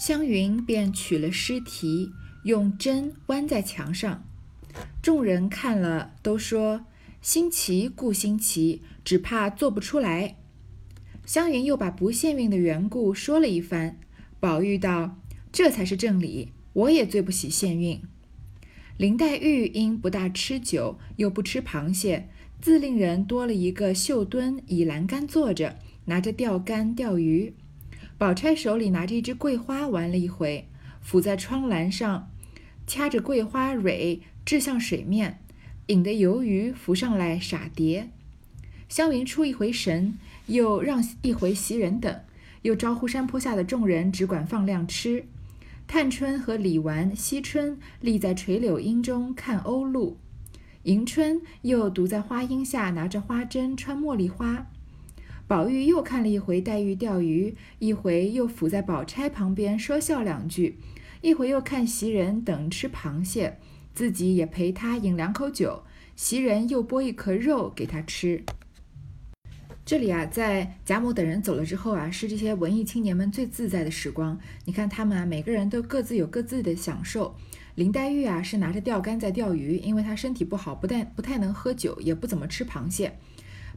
湘云便取了诗题，用针弯在墙上。众人看了，都说：“新奇故新奇，只怕做不出来。”湘云又把不限运的缘故说了一番。宝玉道：“这才是正理，我也最不喜限运。”林黛玉因不大吃酒，又不吃螃蟹，自令人多了一个绣墩，倚栏杆坐着，拿着钓竿钓鱼。宝钗手里拿着一只桂花，玩了一回，伏在窗栏上，掐着桂花蕊，掷向水面，引得游鱼浮上来傻蝶。湘云出一回神，又让一回袭人等，又招呼山坡下的众人，只管放量吃。探春和李纨、惜春立在垂柳荫中看鸥鹭，迎春又独在花荫下拿着花针穿茉莉花。宝玉又看了一回黛玉钓鱼，一回又伏在宝钗旁边说笑两句，一回又看袭人等吃螃蟹，自己也陪他饮两口酒。袭人又剥一颗肉给他吃。这里啊，在贾母等人走了之后啊，是这些文艺青年们最自在的时光。你看他们啊，每个人都各自有各自的享受。林黛玉啊，是拿着钓竿在钓鱼，因为她身体不好，不但不太能喝酒，也不怎么吃螃蟹。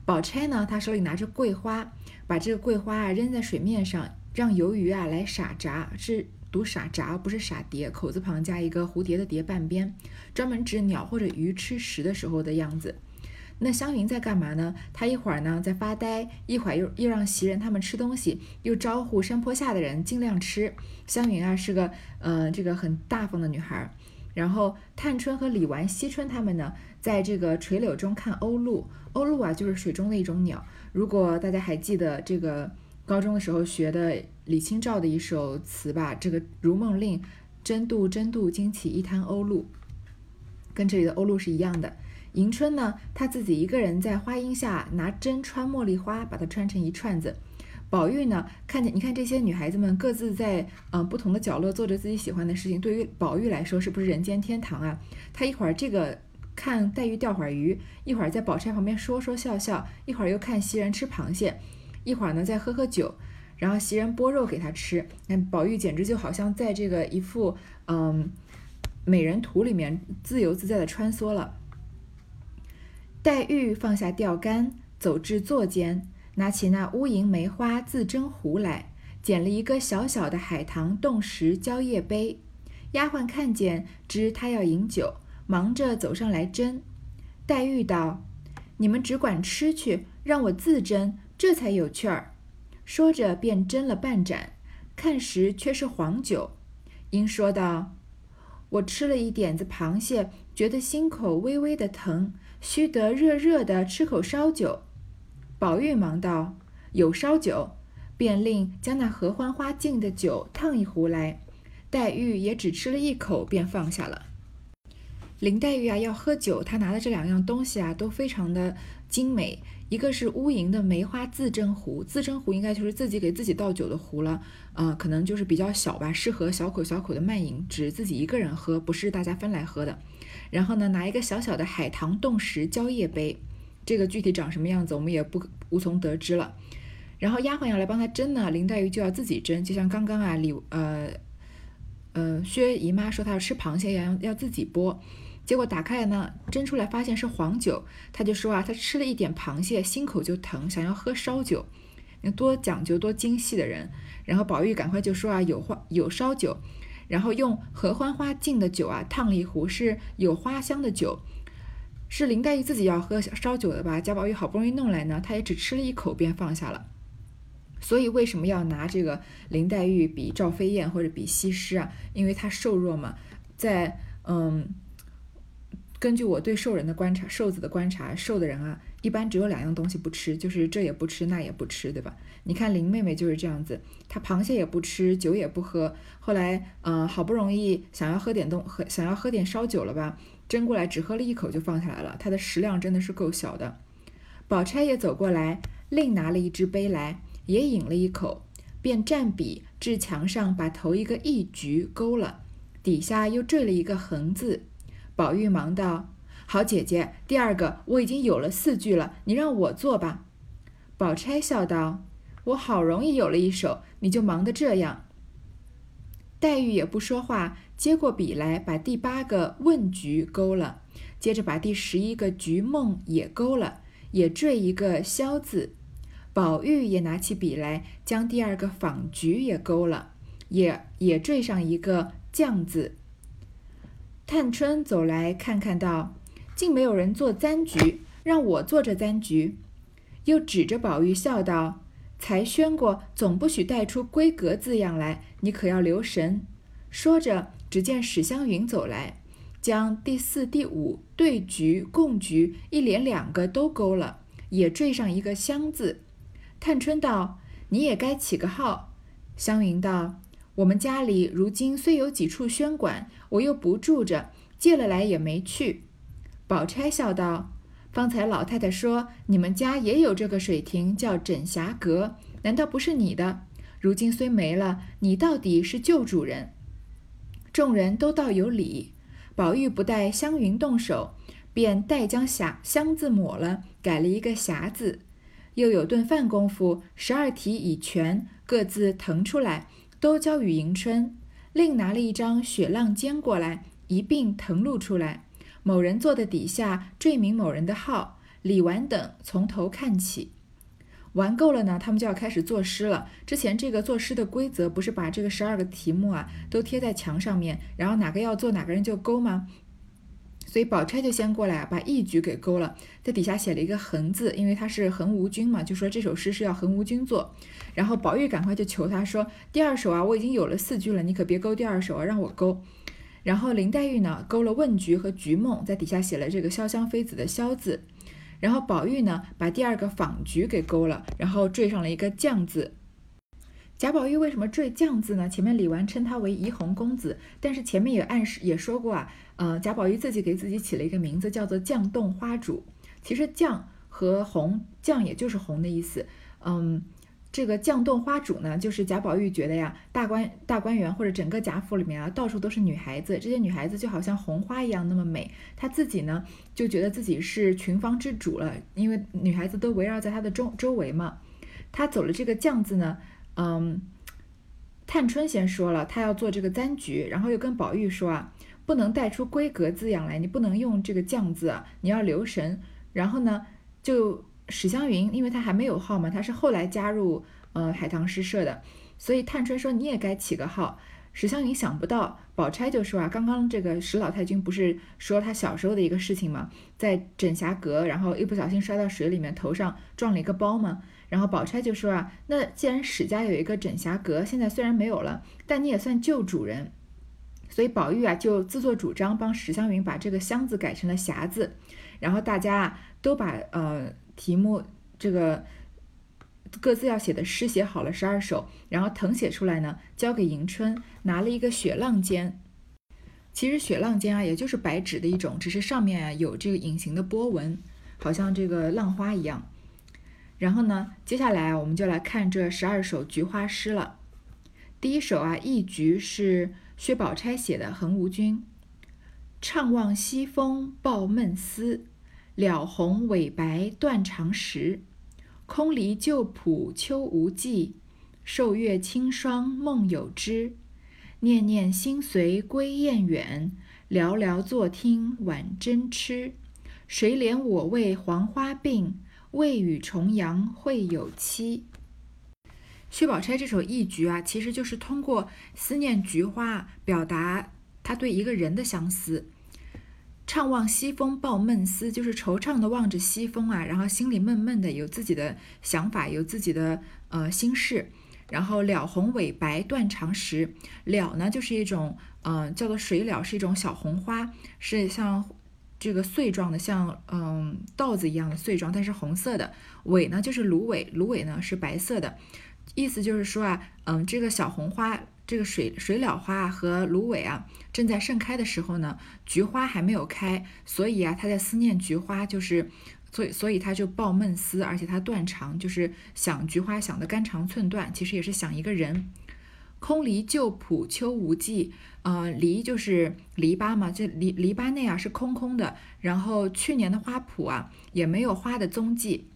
宝钗呢，她手里拿着桂花，把这个桂花啊扔在水面上，让游鱼啊来傻闸，是读傻闸，不是傻蝶，口字旁加一个蝴蝶的蝶半边，专门指鸟或者鱼吃食的时候的样子。那湘云在干嘛呢？她一会儿呢在发呆，一会儿又又让袭人他们吃东西，又招呼山坡下的人尽量吃。湘云啊是个呃这个很大方的女孩。然后探春和李纨、惜春他们呢，在这个垂柳中看鸥鹭。鸥鹭啊，就是水中的一种鸟。如果大家还记得这个高中的时候学的李清照的一首词吧，这个《如梦令》，争渡争渡，惊起一滩鸥鹭，跟这里的鸥鹭是一样的。迎春呢，她自己一个人在花荫下拿针穿茉莉花，把它穿成一串子。宝玉呢，看见你看这些女孩子们各自在呃不同的角落做着自己喜欢的事情，对于宝玉来说是不是人间天堂啊？他一会儿这个看黛玉钓会儿鱼，一会儿在宝钗旁边说说笑笑，一会儿又看袭人吃螃蟹，一会儿呢再喝喝酒，然后袭人剥肉给他吃，那宝玉简直就好像在这个一幅嗯美人图里面自由自在的穿梭了。黛玉放下钓竿，走至座间。拿起那乌银梅花自斟壶来，捡了一个小小的海棠冻石蕉叶杯。丫鬟看见，知她要饮酒，忙着走上来斟。黛玉道：“你们只管吃去，让我自斟，这才有趣儿。”说着便斟了半盏，看时却是黄酒。英说道：“我吃了一点子螃蟹，觉得心口微微的疼，须得热热的吃口烧酒。”宝玉忙道：“有烧酒。”便令将那合欢花敬的酒烫一壶来。黛玉也只吃了一口，便放下了。林黛玉啊，要喝酒，她拿的这两样东西啊，都非常的精美。一个是乌银的梅花自斟壶，自斟壶应该就是自己给自己倒酒的壶了，呃，可能就是比较小吧，适合小口小口的慢饮，只自己一个人喝，不是大家分来喝的。然后呢，拿一个小小的海棠冻石蕉叶杯。这个具体长什么样子，我们也不无从得知了。然后丫鬟要来帮他斟呢，林黛玉就要自己斟，就像刚刚啊李呃呃薛姨妈说她要吃螃蟹一样，要自己剥。结果打开来呢，斟出来发现是黄酒，她就说啊，她吃了一点螃蟹，心口就疼，想要喝烧酒。多讲究多精细的人。然后宝玉赶快就说啊，有花有烧酒，然后用合欢花敬的酒啊，烫了一壶是有花香的酒。是林黛玉自己要喝烧酒的吧？贾宝玉好不容易弄来呢，他也只吃了一口便放下了。所以为什么要拿这个林黛玉比赵飞燕或者比西施啊？因为她瘦弱嘛。在嗯，根据我对瘦人的观察，瘦子的观察，瘦的人啊，一般只有两样东西不吃，就是这也不吃，那也不吃，对吧？你看林妹妹就是这样子，她螃蟹也不吃，酒也不喝。后来嗯，好不容易想要喝点东，喝想要喝点烧酒了吧？斟过来，只喝了一口就放下来了。他的食量真的是够小的。宝钗也走过来，另拿了一只杯来，也饮了一口，便蘸笔至墙上，把头一个一局勾了，底下又缀了一个横字。宝玉忙道：“好姐姐，第二个我已经有了四句了，你让我做吧。”宝钗笑道：“我好容易有了一首，你就忙得这样。”黛玉也不说话，接过笔来，把第八个问局勾了，接着把第十一个菊梦也勾了，也缀一个萧字。宝玉也拿起笔来，将第二个仿菊也勾了，也也缀上一个降字。探春走来看看道：“竟没有人做簪局，让我做这簪局。”又指着宝玉笑道。才宣过，总不许带出“闺阁”字样来，你可要留神。说着，只见史湘云走来，将第四、第五对局、共局一连两个都勾了，也缀上一个“香”字。探春道：“你也该起个号。”湘云道：“我们家里如今虽有几处轩馆，我又不住着，借了来也没去。”宝钗笑道。方才老太太说你们家也有这个水亭，叫枕霞阁，难道不是你的？如今虽没了，你到底是旧主人。众人都道有理。宝玉不待湘云动手，便代将匣箱字抹了，改了一个匣字。又有顿饭功夫，十二题已全，各自腾出来，都交与迎春。另拿了一张雪浪笺过来，一并腾录出来。某人坐的底下缀名某人的号，李纨等从头看起，玩够了呢，他们就要开始作诗了。之前这个作诗的规则不是把这个十二个题目啊都贴在墙上面，然后哪个要做哪个人就勾吗？所以宝钗就先过来把一局给勾了，在底下写了一个横字，因为他是横无君嘛，就说这首诗是要横无君做。然后宝玉赶快就求他说：“第二首啊，我已经有了四句了，你可别勾第二首啊，让我勾。”然后林黛玉呢勾了问菊和菊梦，在底下写了这个潇湘妃子的潇字。然后宝玉呢把第二个访菊给勾了，然后缀上了一个绛字。贾宝玉为什么缀绛字呢？前面李纨称他为怡红公子，但是前面也暗示也说过啊，呃，贾宝玉自己给自己起了一个名字叫做绛洞花主。其实绛和红，绛也就是红的意思，嗯。这个绛洞花主呢，就是贾宝玉觉得呀，大观大观园或者整个贾府里面啊，到处都是女孩子，这些女孩子就好像红花一样那么美。他自己呢，就觉得自己是群芳之主了，因为女孩子都围绕在他的周周围嘛。他走了这个绛字呢，嗯，探春先说了，他要做这个簪菊，然后又跟宝玉说啊，不能带出闺阁字样来，你不能用这个绛字啊，你要留神。然后呢，就。史湘云，因为她还没有号嘛，她是后来加入呃海棠诗社的，所以探春说你也该起个号。史湘云想不到，宝钗就说啊，刚刚这个史老太君不是说他小时候的一个事情吗？在枕霞阁，然后一不小心摔到水里面，头上撞了一个包吗？然后宝钗就说啊，那既然史家有一个枕霞阁，现在虽然没有了，但你也算旧主人，所以宝玉啊就自作主张帮史湘云把这个箱子改成了匣子，然后大家都把呃。题目这个各自要写的诗写好了十二首，然后誊写出来呢，交给迎春，拿了一个雪浪笺。其实雪浪笺啊，也就是白纸的一种，只是上面啊有这个隐形的波纹，好像这个浪花一样。然后呢，接下来啊，我们就来看这十二首菊花诗了。第一首啊，《一菊》是薛宝钗写的，横无君。怅望西风抱闷思。了红尾白断肠时，空离旧圃秋无际。瘦月清霜梦有知，念念心随归雁远。寥寥坐听晚针痴，谁怜我为黄花病？未与重阳会有期。薛宝钗这首一局啊，其实就是通过思念菊花，表达他对一个人的相思。怅望西风抱闷思，就是惆怅的望着西风啊，然后心里闷闷的，有自己的想法，有自己的呃心事。然后了红尾白断肠时，了呢就是一种嗯叫做水了，是一种小红花，是像这个穗状的，像嗯稻子一样的穗状，但是红色的。尾呢就是芦苇，芦苇呢是白色的，意思就是说啊，嗯这个小红花。这个水水蓼花和芦苇啊，正在盛开的时候呢，菊花还没有开，所以啊，他在思念菊花，就是，所以所以他就抱闷思，而且他断肠，就是想菊花想得肝肠寸断，其实也是想一个人。空篱旧圃秋无际，呃，篱就是篱笆嘛，这篱篱笆内啊是空空的，然后去年的花圃啊也没有花的踪迹。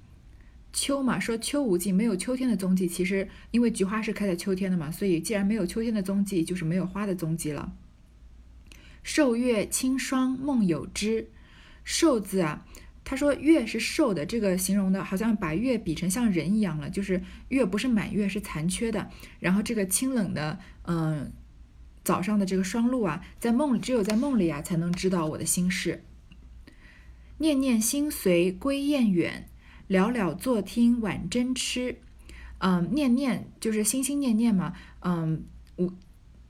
秋嘛，说秋无尽，没有秋天的踪迹。其实因为菊花是开在秋天的嘛，所以既然没有秋天的踪迹，就是没有花的踪迹了。瘦月清霜梦有知，瘦字啊，他说月是瘦的，这个形容的好像把月比成像人一样了，就是月不是满月，是残缺的。然后这个清冷的，嗯，早上的这个霜露啊，在梦只有在梦里啊，才能知道我的心事。念念心随归雁远。寥寥坐听晚针吃，嗯，念念就是心心念念嘛，嗯，无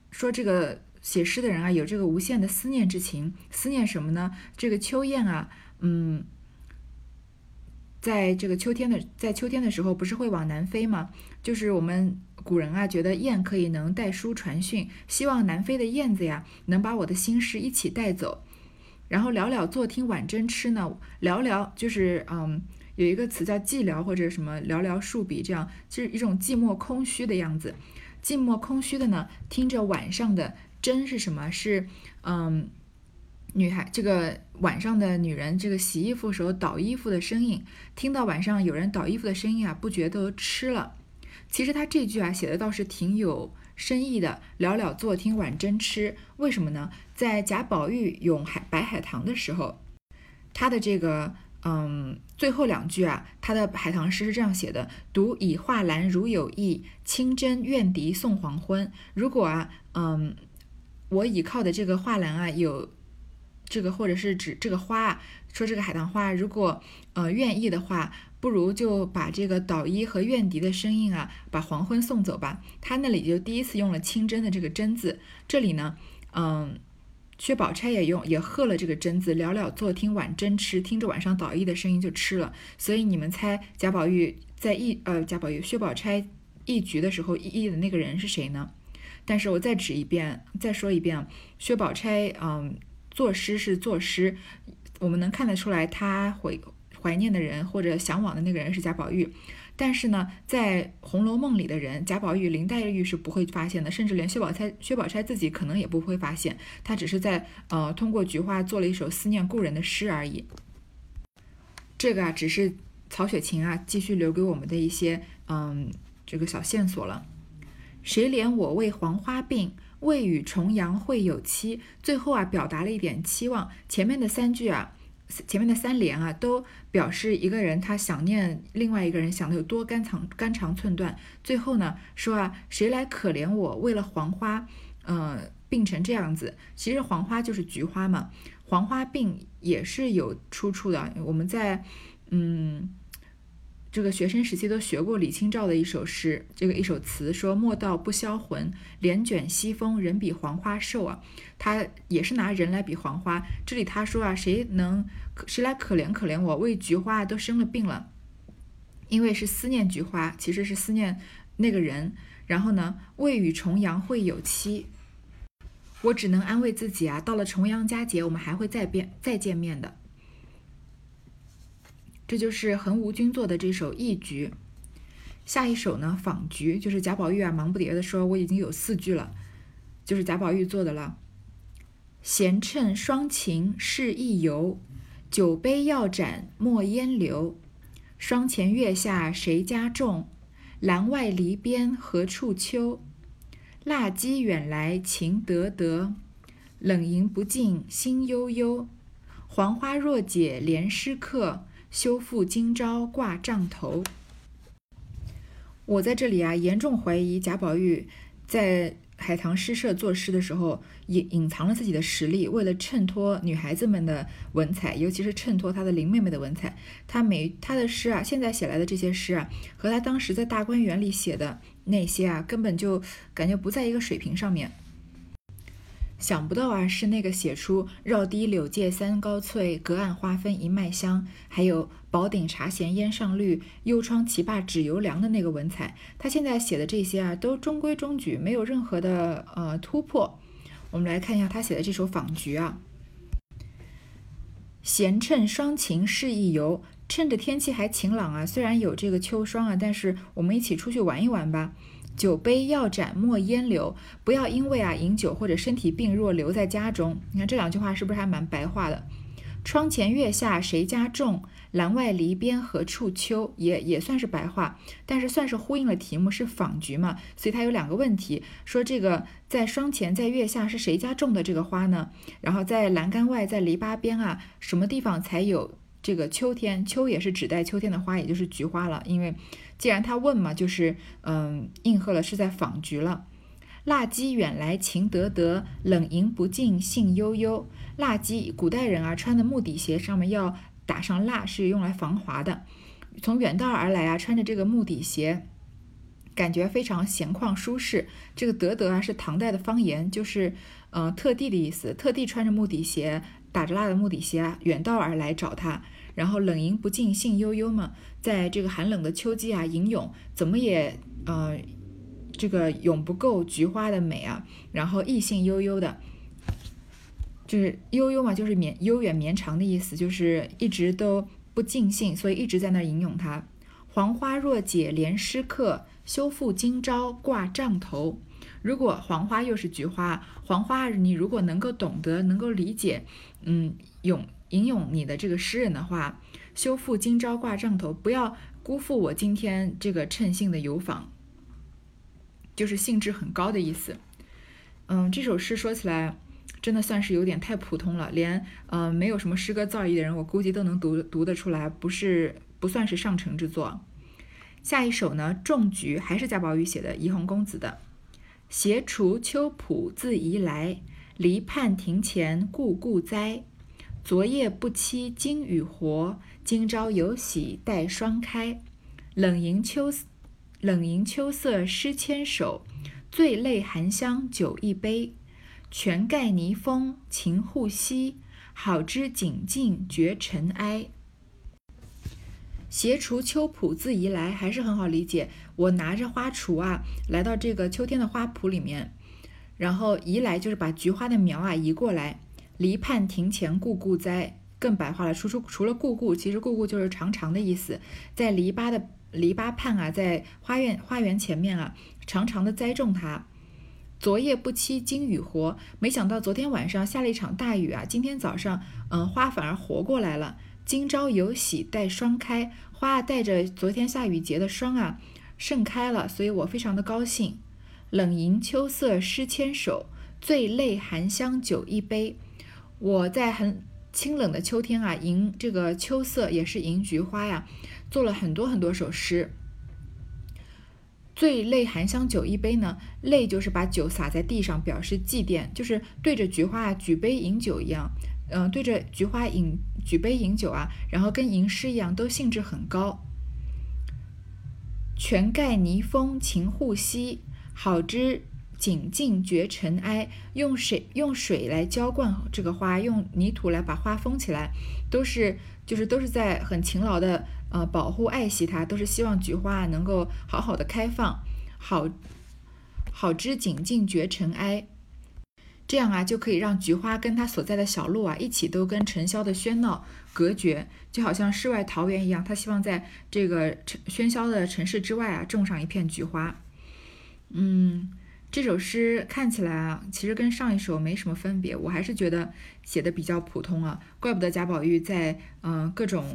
说这个写诗的人啊，有这个无限的思念之情，思念什么呢？这个秋雁啊，嗯，在这个秋天的在秋天的时候，不是会往南飞吗？就是我们古人啊，觉得雁可以能带书传讯，希望南飞的燕子呀，能把我的心事一起带走。然后寥寥坐听晚针吃呢，寥寥就是嗯。有一个词叫寂寥或者什么寥寥数笔，这样就是一种寂寞空虚的样子。寂寞空虚的呢，听着晚上的针是什么？是嗯，女孩这个晚上的女人这个洗衣服时候倒衣服的声音，听到晚上有人倒衣服的声音啊，不觉得吃了。其实他这句啊写的倒是挺有深意的。寥寥坐听晚针吃，为什么呢？在贾宝玉咏海白海棠的时候，他的这个。嗯，最后两句啊，他的海棠诗是这样写的：“独倚画栏如有意，清真怨笛送黄昏。”如果啊，嗯，我倚靠的这个画栏啊，有这个，或者是指这个花啊，说这个海棠花，如果呃愿意的话，不如就把这个捣衣和怨笛的声音啊，把黄昏送走吧。他那里就第一次用了清真的这个真字，这里呢，嗯。薛宝钗也用也喝了这个针字，了了坐听晚针吃，听着晚上捣衣的声音就吃了。所以你们猜贾宝玉在一呃贾宝玉薛宝钗一局的时候一一的那个人是谁呢？但是我再指一遍，再说一遍，薛宝钗嗯作诗是作诗，我们能看得出来她怀怀念的人或者向往的那个人是贾宝玉。但是呢，在《红楼梦》里的人，贾宝玉、林黛玉是不会发现的，甚至连薛宝钗、薛宝钗自己可能也不会发现，她只是在呃通过菊花做了一首思念故人的诗而已。这个啊，只是曹雪芹啊继续留给我们的一些嗯这个小线索了。谁怜我为黄花病，未与重阳会有期。最后啊，表达了一点期望。前面的三句啊。前面的三联啊，都表示一个人他想念另外一个人想的有多肝肠肝肠寸断。最后呢，说啊，谁来可怜我？为了黄花，呃，病成这样子。其实黄花就是菊花嘛，黄花病也是有出处的。我们在，嗯。这个学生时期都学过李清照的一首诗，这个一首词说：“莫道不销魂，帘卷西风，人比黄花瘦啊。”他也是拿人来比黄花。这里他说啊，谁能谁来可怜可怜我？为菊花都生了病了，因为是思念菊花，其实是思念那个人。然后呢，未与重阳会有期，我只能安慰自己啊，到了重阳佳节，我们还会再变再见面的。这就是横无君作的这首《义局》，下一首呢《访局》，就是贾宝玉啊忙不迭的说我已经有四句了，就是贾宝玉做的了。闲趁双晴试一游，酒杯要盏莫烟流。霜前月下谁家种？栏外篱边何处秋？蜡鸡远来情得得，冷饮不尽心悠悠。黄花若解怜诗客。修复今朝挂帐头。我在这里啊，严重怀疑贾宝玉在海棠诗社作诗的时候，隐隐藏了自己的实力，为了衬托女孩子们的文采，尤其是衬托他的林妹妹的文采，他每他的诗啊，现在写来的这些诗啊，和他当时在大观园里写的那些啊，根本就感觉不在一个水平上面。想不到啊，是那个写出“绕堤柳借三高翠，隔岸花分一脉香”，还有“宝鼎茶闲烟上绿，幽窗棋罢只犹凉”的那个文采。他现在写的这些啊，都中规中矩，没有任何的呃突破。我们来看一下他写的这首《访菊》啊，“闲趁霜晴试一游”，趁着天气还晴朗啊，虽然有这个秋霜啊，但是我们一起出去玩一玩吧。酒杯要盏莫烟流，不要因为啊饮酒或者身体病弱留在家中。你看这两句话是不是还蛮白话的？窗前月下谁家种？栏外篱边何处秋？也也算是白话，但是算是呼应了题目是仿菊嘛，所以它有两个问题，说这个在窗前在月下是谁家种的这个花呢？然后在栏杆外在篱笆边啊，什么地方才有这个秋天？秋也是指代秋天的花，也就是菊花了。因为既然他问嘛，就是嗯应和了是在纺菊了。蜡鸡远来情得得，冷吟不尽兴悠悠。蜡鸡，古代人啊穿的木底鞋上面要打上蜡，是用来防滑的。从远道而来啊，穿着这个木底鞋，感觉非常闲旷舒适。这个得得啊是唐代的方言，就是嗯特地的意思，特地穿着木底鞋，打着蜡的木底鞋啊，远道而来找他。然后冷吟不尽兴悠悠嘛，在这个寒冷的秋季啊，吟咏怎么也呃。这个永不够菊花的美啊，然后意兴悠悠的，就是悠悠嘛，就是绵悠远绵长的意思，就是一直都不尽兴，所以一直在那儿吟咏它。黄花若解连诗客，休复今朝挂帐头。如果黄花又是菊花，黄花你如果能够懂得，能够理解，嗯，咏吟咏你的这个诗人的话，修复今朝挂帐头，不要辜负我今天这个称兴的游访。就是兴致很高的意思，嗯，这首诗说起来真的算是有点太普通了，连嗯没有什么诗歌造诣的人，我估计都能读读得出来，不是不算是上乘之作。下一首呢，《种菊》还是贾宝玉写的，怡红公子的。斜锄秋浦自移来，篱畔庭前故故栽。昨夜不期今与活，今朝有喜待双开。冷迎秋。冷吟秋色诗千首，醉泪含香酒一杯。泉盖泥封晴户稀，好知景静绝尘埃。携锄秋圃自移来，还是很好理解。我拿着花锄啊，来到这个秋天的花圃里面，然后移来就是把菊花的苗啊移过来。篱畔庭前故故栽，更白话了。除除除了故故，其实故故就是长长的意思，在篱笆的。篱笆畔啊，在花园花园前面啊，长长的栽种它。昨夜不期今雨活，没想到昨天晚上下了一场大雨啊，今天早上，嗯，花反而活过来了。今朝有喜待霜开，花啊带着昨天下雨结的霜啊，盛开了，所以我非常的高兴。冷吟秋色诗千首，醉泪含香酒一杯。我在很清冷的秋天啊，吟这个秋色，也是吟菊花呀。做了很多很多首诗。最泪含香酒一杯呢，泪就是把酒洒在地上，表示祭奠，就是对着菊花举杯饮酒一样，嗯，对着菊花饮举杯饮酒啊，然后跟吟诗一样，都兴致很高。全盖泥封晴户稀，好知景静绝尘埃。用水用水来浇灌这个花，用泥土来把花封起来，都是就是都是在很勤劳的。呃，保护爱惜它，都是希望菊花能够好好的开放，好好知景静绝尘埃，这样啊，就可以让菊花跟它所在的小路啊，一起都跟尘嚣的喧闹隔绝，就好像世外桃源一样。他希望在这个尘喧嚣的城市之外啊，种上一片菊花。嗯，这首诗看起来啊，其实跟上一首没什么分别，我还是觉得写的比较普通啊，怪不得贾宝玉在嗯各种。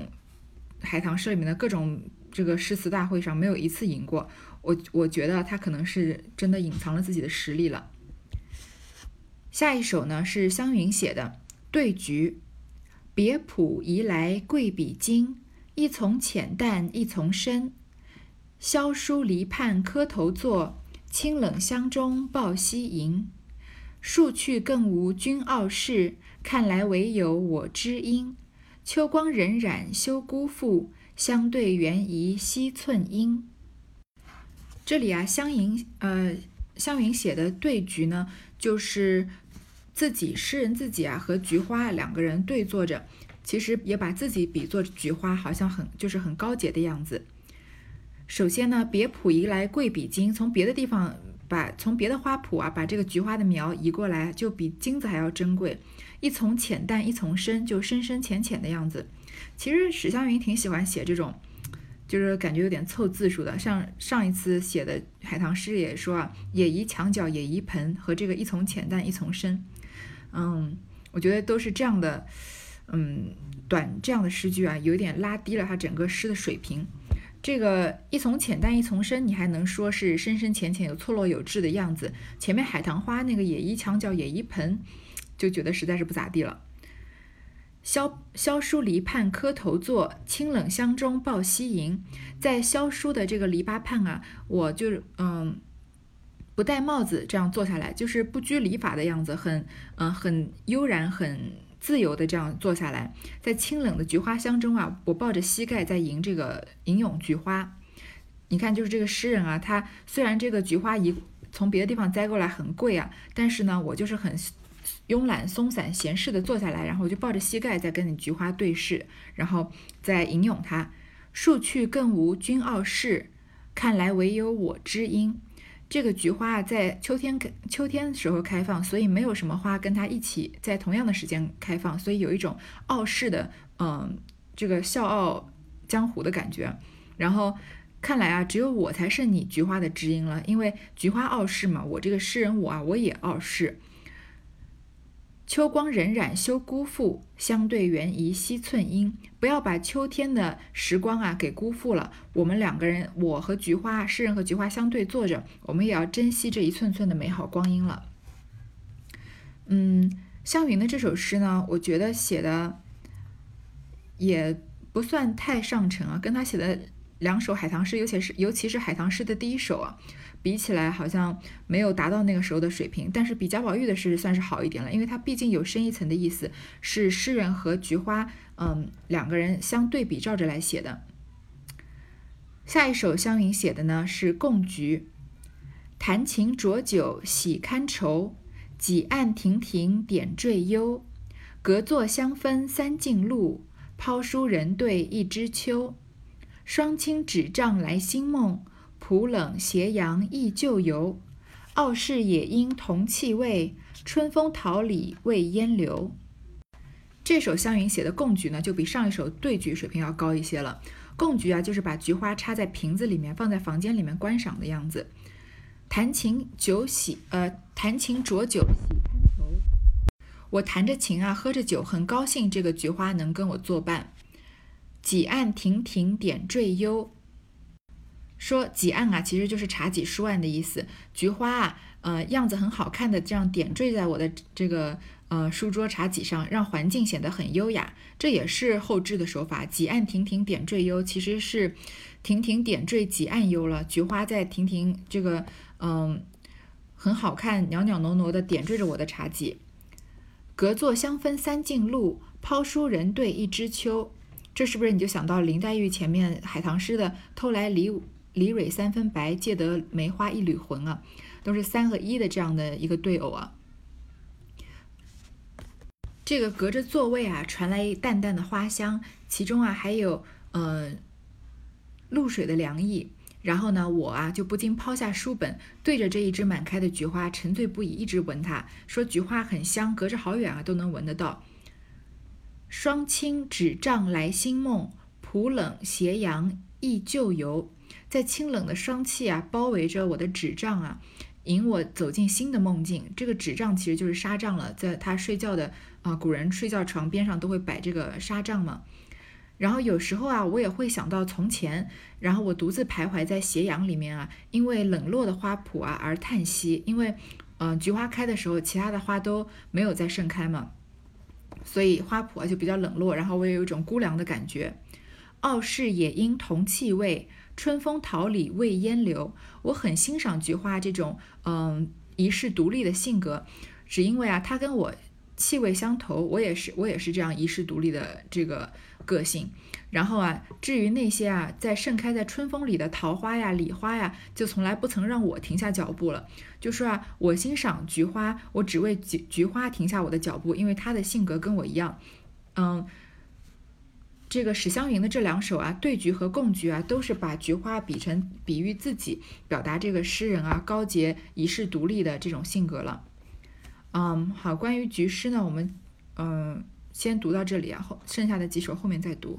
海棠诗里面的各种这个诗词大会上没有一次赢过，我我觉得他可能是真的隐藏了自己的实力了。下一首呢是湘云写的《对菊》，别浦移来贵比金，一丛浅淡一丛深。萧疏篱畔磕头坐，清冷香中抱膝吟。数去更无君傲世，看来唯有我知音。秋光荏苒休辜负，相对缘宜惜寸阴。这里啊，湘云呃，湘云写的对菊呢，就是自己诗人自己啊和菊花两个人对坐着，其实也把自己比作菊花，好像很就是很高洁的样子。首先呢，别浦移来贵比金，从别的地方把从别的花圃啊把这个菊花的苗移过来，就比金子还要珍贵。一丛浅淡，一丛深，就深深浅浅的样子。其实史湘云挺喜欢写这种，就是感觉有点凑字数的。像上一次写的海棠诗也说啊，也移墙角，也移盆和这个一丛浅淡，一丛深，嗯，我觉得都是这样的，嗯短这样的诗句啊，有点拉低了他整个诗的水平。这个一从浅淡一从深，你还能说是深深浅浅有错落有致的样子。前面海棠花那个野衣墙角野衣盆，就觉得实在是不咋地了。萧萧疏篱畔磕头坐，清冷香中抱膝迎。在萧疏的这个篱笆畔啊，我就嗯不戴帽子这样坐下来，就是不拘礼法的样子，很嗯很悠然很。自由的这样坐下来，在清冷的菊花香中啊，我抱着膝盖在迎这个吟咏菊花。你看，就是这个诗人啊，他虽然这个菊花一从别的地方摘过来很贵啊，但是呢，我就是很慵懒松散闲适的坐下来，然后我就抱着膝盖在跟你菊花对视，然后再吟咏它。树去更无君傲世，看来唯有我知音。这个菊花啊，在秋天开秋天时候开放，所以没有什么花跟它一起在同样的时间开放，所以有一种傲世的，嗯，这个笑傲江湖的感觉。然后看来啊，只有我才是你菊花的知音了，因为菊花傲世嘛，我这个诗人我啊，我也傲世。秋光荏苒，休辜负；相对缘宜，惜寸阴。不要把秋天的时光啊给辜负了。我们两个人，我和菊花，诗人和菊花相对坐着，我们也要珍惜这一寸寸的美好光阴了。嗯，湘云的这首诗呢，我觉得写的也不算太上乘啊，跟他写的两首海棠诗，尤其是尤其是海棠诗的第一首啊。比起来好像没有达到那个时候的水平，但是比贾宝玉的诗算是好一点了，因为它毕竟有深一层的意思，是诗人和菊花，嗯，两个人相对比照着来写的。下一首湘云写的呢是《共菊》，弹琴酌酒喜堪愁，几案亭亭点缀幽，隔座相分三径路，抛书人对一枝秋，双清纸帐来新梦。浦冷斜阳忆旧游，傲世野樱同气味，春风桃李未烟流。这首湘云写的贡菊呢，就比上一首对菊水平要高一些了。贡菊啊，就是把菊花插在瓶子里面，放在房间里面观赏的样子。弹琴酒喜，呃，弹琴酌酒喜堪愁。我弹着琴啊，喝着酒，很高兴这个菊花能跟我作伴。几案亭亭点缀幽。说几案啊，其实就是茶几书案的意思。菊花啊，呃，样子很好看的，这样点缀在我的这个呃书桌茶几上，让环境显得很优雅。这也是后置的手法。几案亭亭点缀幽，其实是亭亭点缀几案幽了。菊花在亭亭这个嗯很好看，袅袅挪挪的点缀着我的茶几。隔座香分三径路，抛书人对一枝秋。这是不是你就想到林黛玉前面海棠诗的偷来梨？李蕊三分白，借得梅花一缕魂啊，都是三和一的这样的一个对偶啊。这个隔着座位啊，传来淡淡的花香，其中啊还有呃露水的凉意。然后呢，我啊就不禁抛下书本，对着这一枝满开的菊花沉醉不已，一直闻它，说菊花很香，隔着好远啊都能闻得到。霜清纸帐来新梦，浦冷斜阳忆旧游。在清冷的霜气啊包围着我的纸帐啊，引我走进新的梦境。这个纸帐其实就是纱帐了，在他睡觉的啊，古人睡觉床边上都会摆这个纱帐嘛。然后有时候啊，我也会想到从前，然后我独自徘徊在斜阳里面啊，因为冷落的花圃啊而叹息。因为嗯，菊花开的时候，其他的花都没有再盛开嘛，所以花圃啊就比较冷落。然后我也有一种孤凉的感觉。傲世也因同气味。春风桃李未烟流，我很欣赏菊花这种嗯一世独立的性格，只因为啊，它跟我气味相投，我也是我也是这样一世独立的这个个性。然后啊，至于那些啊在盛开在春风里的桃花呀、李花呀，就从来不曾让我停下脚步了。就说啊，我欣赏菊花，我只为菊菊花停下我的脚步，因为它的性格跟我一样，嗯。这个史湘云的这两首啊，对菊和共菊啊，都是把菊花比成比喻自己，表达这个诗人啊高洁遗世独立的这种性格了。嗯，好，关于菊诗呢，我们嗯先读到这里啊，后剩下的几首后面再读。